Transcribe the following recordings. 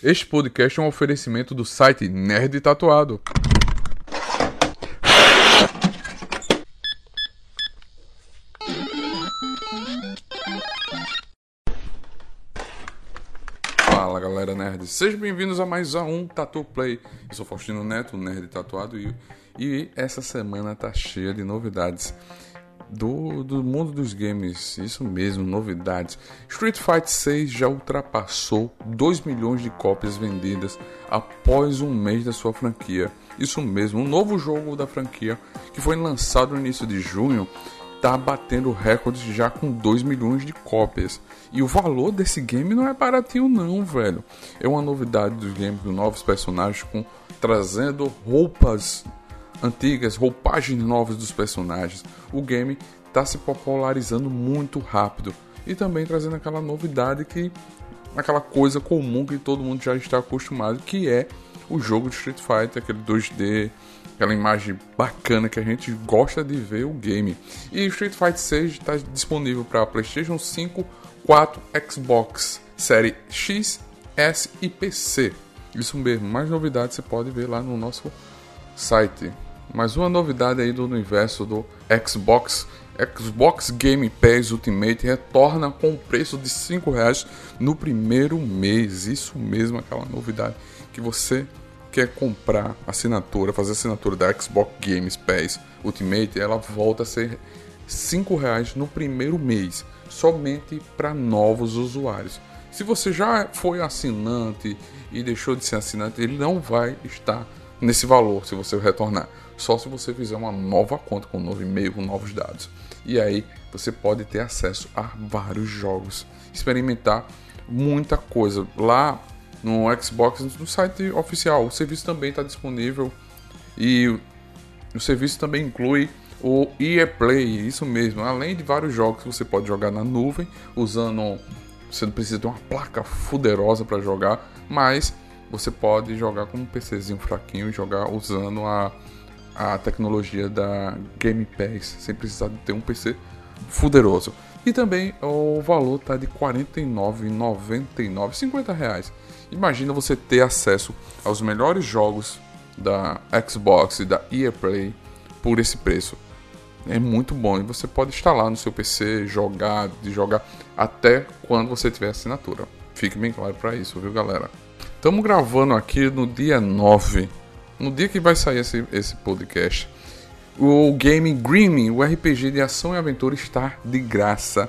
Este podcast é um oferecimento do site Nerd Tatuado. Fala galera nerd, sejam bem-vindos a mais um Tatu Play. Eu sou Faustino Neto, Nerd Tatuado, e, e essa semana tá cheia de novidades do, do mundo dos games. Isso mesmo, novidades. Street Fighter 6 já ultrapassou 2 milhões de cópias vendidas após um mês da sua franquia. Isso mesmo, um novo jogo da franquia que foi lançado no início de junho está batendo recordes já com 2 milhões de cópias. E o valor desse game não é baratinho não, velho. É uma novidade dos games, novos personagens com trazendo roupas antigas, roupagens novas dos personagens. O game está se popularizando muito rápido e também trazendo aquela novidade que aquela coisa comum que todo mundo já está acostumado, que é o jogo de Street Fighter, aquele 2D, aquela imagem bacana que a gente gosta de ver o game. E Street Fighter 6 está disponível para PlayStation 5, 4, Xbox, série X, S e PC. Isso mesmo, mais novidades você pode ver lá no nosso site. Mais uma novidade aí do universo do Xbox. Xbox Game Pass Ultimate retorna com o preço de R$ reais no primeiro mês. Isso mesmo, aquela novidade que você quer comprar assinatura, fazer assinatura da Xbox Game Pass Ultimate, ela volta a ser R$ reais no primeiro mês, somente para novos usuários. Se você já foi assinante e deixou de ser assinante, ele não vai estar nesse valor se você retornar só se você fizer uma nova conta com um novo e-mail, com novos dados. E aí você pode ter acesso a vários jogos, experimentar muita coisa lá no Xbox, no site oficial. O serviço também está disponível e o serviço também inclui o EA Play, isso mesmo, além de vários jogos que você pode jogar na nuvem, usando. Você não precisa ter uma placa fuderosa para jogar, mas você pode jogar com um PCzinho fraquinho jogar usando a a tecnologia da Game Pass sem precisar de ter um PC fuderoso. E também o valor tá de R$ 49,99, 50 reais. Imagina você ter acesso aos melhores jogos da Xbox e da EA Play por esse preço. É muito bom e você pode instalar no seu PC, jogar, de jogar até quando você tiver assinatura. Fique bem claro para isso, viu, galera? Estamos gravando aqui no dia 9 no dia que vai sair esse, esse podcast, o game Grimming, o RPG de ação e aventura, está de graça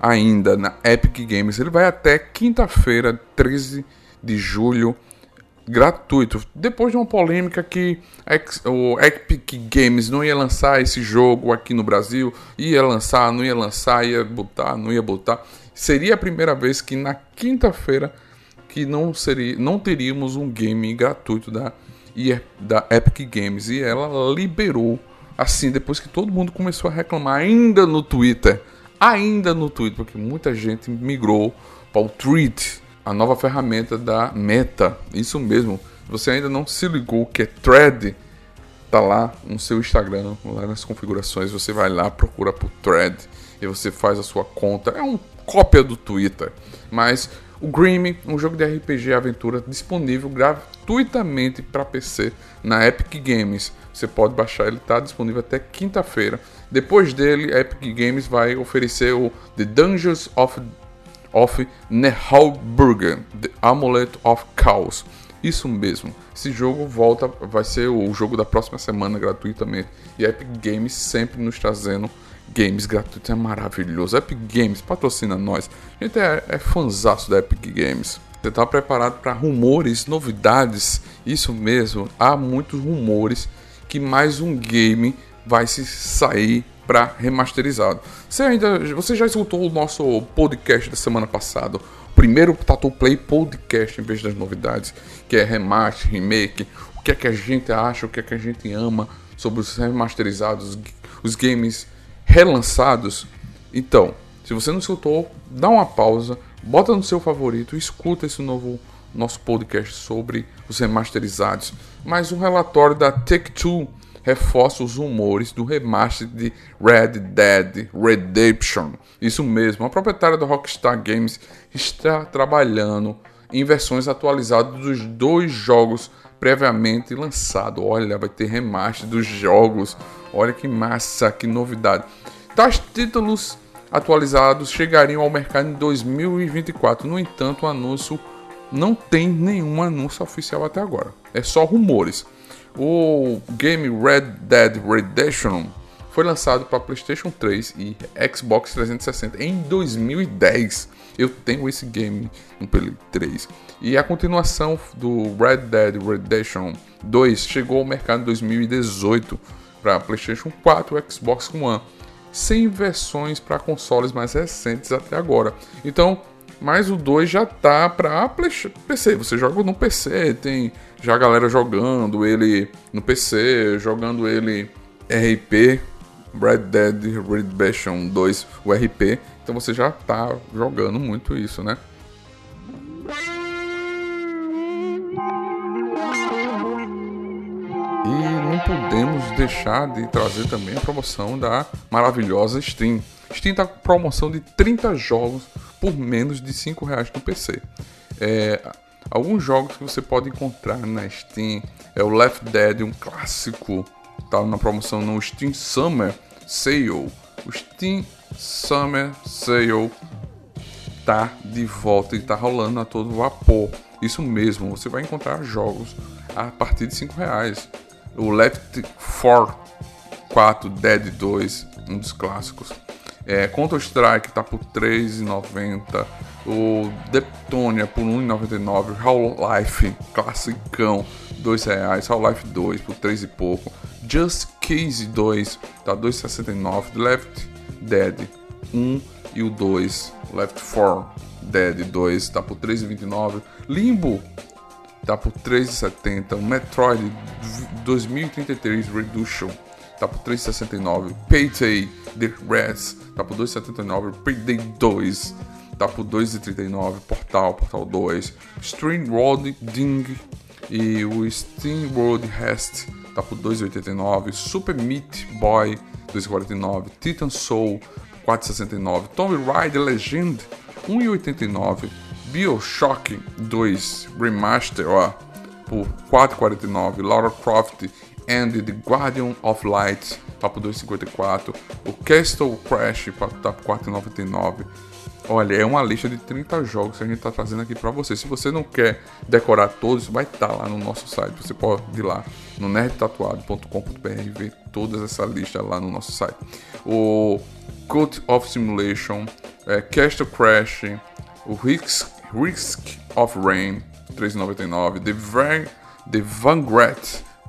ainda na Epic Games. Ele vai até quinta-feira, 13 de julho, gratuito. Depois de uma polêmica que o Epic Games não ia lançar esse jogo aqui no Brasil, ia lançar, não ia lançar, ia botar, não ia botar. Seria a primeira vez que na quinta-feira que não seria, não teríamos um game gratuito da e é da Epic Games e ela liberou assim depois que todo mundo começou a reclamar ainda no Twitter, ainda no Twitter, porque muita gente migrou para o Tweet, a nova ferramenta da Meta. Isso mesmo. Você ainda não se ligou que é Thread tá lá no seu Instagram, lá nas configurações, você vai lá, procura por Thread e você faz a sua conta. É uma cópia do Twitter, mas o Grim, um jogo de RPG aventura disponível gratuitamente para PC na Epic Games. Você pode baixar, ele está disponível até quinta-feira. Depois dele, a Epic Games vai oferecer o The Dungeons of, of Nehalburgen, The Amulet of Chaos. Isso mesmo. Esse jogo volta, vai ser o jogo da próxima semana gratuitamente. E a Epic Games sempre nos trazendo Games gratuito é maravilhoso. Epic Games patrocina nós. A gente é, é fanzaço da Epic Games. Você está preparado para rumores, novidades? Isso mesmo. Há muitos rumores que mais um game vai se sair para remasterizado. Você ainda, você já escutou o nosso podcast da semana passada? O primeiro Tattoo Play podcast em vez das novidades, que é remaster, remake. O que é que a gente acha, o que é que a gente ama sobre os remasterizados, os games relançados. Então, se você não escutou, dá uma pausa, bota no seu favorito, escuta esse novo nosso podcast sobre os remasterizados. Mais um relatório da Take-Two reforça os rumores do remaster de Red Dead Redemption. Isso mesmo, a proprietária da Rockstar Games está trabalhando em versões atualizadas dos dois jogos previamente lançados. Olha, vai ter remaster dos jogos. Olha que massa, que novidade. Tais títulos atualizados chegariam ao mercado em 2024. No entanto, o anúncio não tem nenhum anúncio oficial até agora. É só rumores. O game Red Dead Redemption foi lançado para PlayStation 3 e Xbox 360 em 2010. Eu tenho esse game no Play 3. E a continuação do Red Dead Redemption 2 chegou ao mercado em 2018 para PlayStation 4 e Xbox One, sem versões para consoles mais recentes até agora. Então, mas o 2 já tá para PC. Você joga no PC, tem já a galera jogando ele no PC, jogando ele RP, Red Dead Redemption 2, o RP. Então você já tá jogando muito isso, né? E não podemos deixar de trazer também a promoção da maravilhosa Steam. Steam tá com promoção de 30 jogos por menos de 5 reais no PC. É, alguns jogos que você pode encontrar na Steam é o Left Dead, um clássico, tá na promoção no Steam Summer Sale. O Steam Summer Sale tá de volta e tá rolando a todo vapor. Isso mesmo, você vai encontrar jogos a partir de 5 reais. O Left 4 4 Dead 2, um dos clássicos. É, Counter-Strike tá por R$3,90. O Deptonia por R$1,99. Half-Life, classicão, R$2,00. Half-Life 2 por 3 e pouco. Just Case 2 tá R$2,69. Left Dead 1 e o 2. Left 4 Dead 2 tá por 3,29. Limbo tá por 3,70. O Metroid 2033 Reduction tá por 3,69. Payday The Reds tá por 2,79. Payday 2 tá por 2,39. Portal, Portal 2. Stream World Ding e o Steam World Rest tá por 2,89. Super Meat Boy 2,49. Titan Soul 4,69. Tomb Raider Legend 1,89. Bioshock 2 Remaster ó, por 4,49. Lara Croft and The Guardian of Light tá por 2,54. O Castle Crash tá por 4,99. Olha, é uma lista de 30 jogos que a gente está trazendo aqui para você. Se você não quer decorar todos, vai estar tá lá no nosso site. Você pode ir lá no nerdtatuado.com.br e ver toda essa lista lá no nosso site. O Cult of Simulation, é, Castle Crash, o Risk, Risk of Rain, 3,99. The, Van, The Vanguard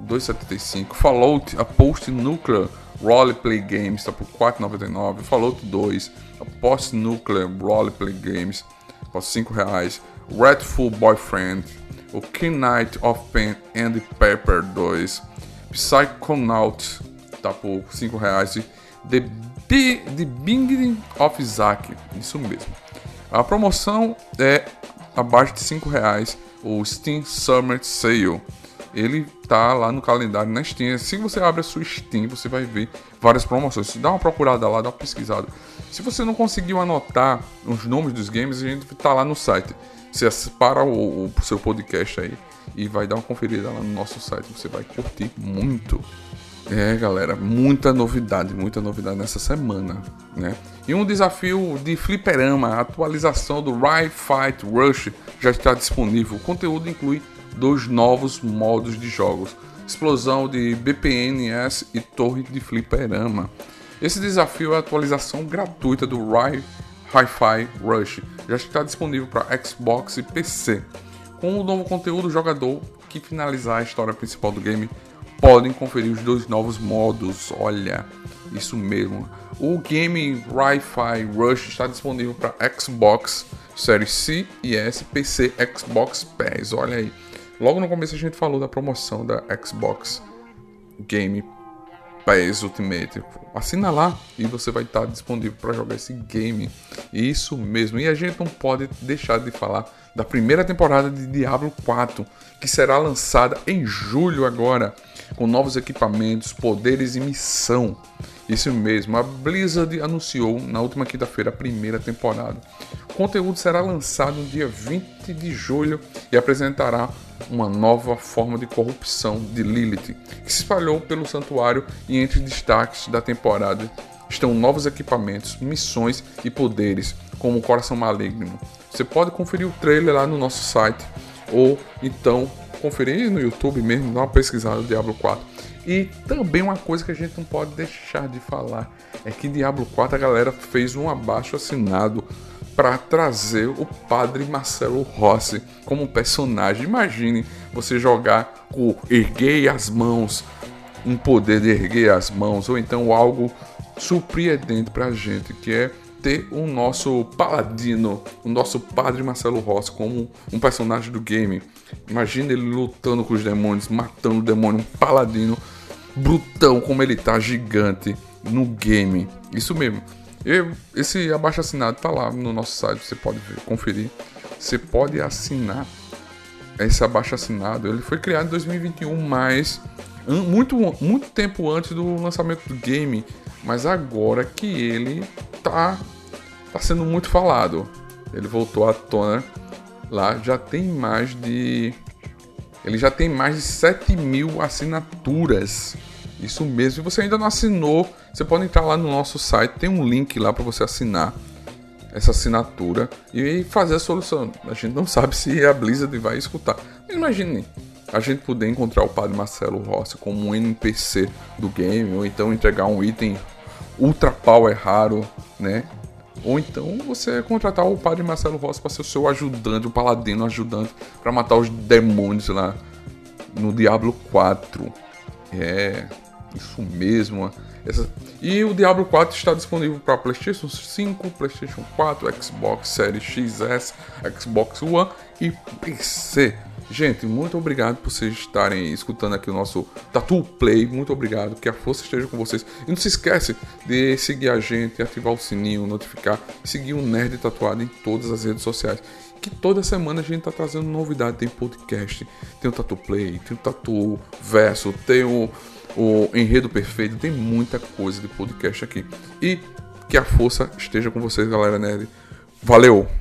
2,75. Fallout, a Post Nuclear Roleplay Games está por 4,99. Fallout 2, a Post Nuclear Roleplay Games por 5 reais. Redful Boyfriend, o King Knight of Pen and Pepper 2, Psychonaut está por 5 reais. The, The Binding of Isaac, isso mesmo. A promoção é abaixo de 5 reais. O Steam Summer Sale ele tá lá no calendário na Steam. Se você abre a sua Steam, você vai ver várias promoções. Dá uma procurada lá, dá uma pesquisada. Se você não conseguiu anotar os nomes dos games, a gente tá lá no site. Você para o, o seu podcast aí e vai dar uma conferida lá no nosso site. Você vai curtir muito. É, galera, muita novidade, muita novidade nessa semana, né? E um desafio de fliperama, a atualização do Ride Fight Rush já está disponível. O conteúdo inclui dos novos modos de jogos, explosão de BPNS e torre de fliperama. Esse desafio é a atualização gratuita do Rai Hi-Fi Rush, já está disponível para Xbox e PC. Com o novo conteúdo, o jogador que finalizar a história principal do game podem conferir os dois novos modos. Olha, isso mesmo. O game Wi-Fi Rush está disponível para Xbox Series C e S, PC, Xbox Pass. Olha aí. Logo no começo a gente falou da promoção da Xbox Game Pass Ultimate. Assina lá e você vai estar disponível para jogar esse game. Isso mesmo. E a gente não pode deixar de falar da primeira temporada de Diablo 4, que será lançada em julho agora, com novos equipamentos, poderes e missão. Isso mesmo, a Blizzard anunciou na última quinta-feira a primeira temporada. O conteúdo será lançado no dia 20 de julho e apresentará uma nova forma de corrupção de Lilith, que se espalhou pelo santuário e entre destaques da temporada estão novos equipamentos, missões e poderes, como o Coração Maligno. Você pode conferir o trailer lá no nosso site ou então conferir no YouTube mesmo, dar uma pesquisada Diablo 4. E também uma coisa que a gente não pode deixar de falar é que Diablo 4 a galera fez um abaixo assinado para trazer o padre Marcelo Rossi como personagem. Imagine você jogar com erguei as mãos, um poder de erguer as mãos, ou então algo surpreendente para a gente, que é ter o nosso paladino, o nosso padre Marcelo Rossi como um personagem do game. Imagina ele lutando com os demônios, matando o demônio, um paladino brutão como ele tá, gigante no game. Isso mesmo. Eu, esse abaixo assinado tá lá no nosso site, você pode conferir. Você pode assinar esse abaixo assinado. Ele foi criado em 2021, mas muito, muito tempo antes do lançamento do game. Mas agora que ele tá, tá sendo muito falado. Ele voltou à tona lá, já tem mais de. Ele já tem mais de 7 mil assinaturas. Isso mesmo. Se você ainda não assinou, você pode entrar lá no nosso site, tem um link lá para você assinar essa assinatura e fazer a solução. A gente não sabe se a Blizzard vai escutar. Imagine a gente poder encontrar o Padre Marcelo Rossi como um NPC do game, ou então entregar um item ultra power raro, né? Ou então você contratar o Padre Marcelo Rossi para ser o seu ajudante, o paladino ajudante, para matar os demônios lá no Diablo 4. É, isso mesmo. Essa... E o Diablo 4 está disponível para PlayStation 5, PlayStation 4, Xbox Series XS, Xbox One e PC. Gente, muito obrigado por vocês estarem escutando aqui o nosso Tatu Play. Muito obrigado, que a força esteja com vocês. E não se esquece de seguir a gente, ativar o sininho, notificar, seguir o Nerd Tatuado em todas as redes sociais. Que toda semana a gente está trazendo novidade. Tem podcast, tem o Tatu Play, tem o Tatu Verso, tem o, o Enredo Perfeito, tem muita coisa de podcast aqui. E que a força esteja com vocês, galera nerd. Valeu!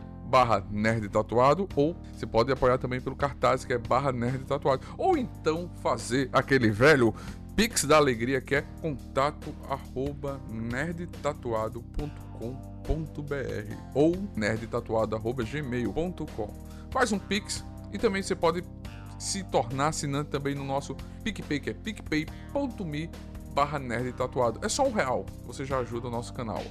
barra nerd tatuado, ou você pode apoiar também pelo cartaz que é barra nerd tatuado, ou então fazer aquele velho Pix da Alegria que é contato arroba nerdtatuado.com.br ou nerdtatuado arroba gmail.com. Faz um Pix e também você pode se tornar assinante também no nosso PicPay, que é picpay.me barra nerd tatuado. É só um real, você já ajuda o nosso canal.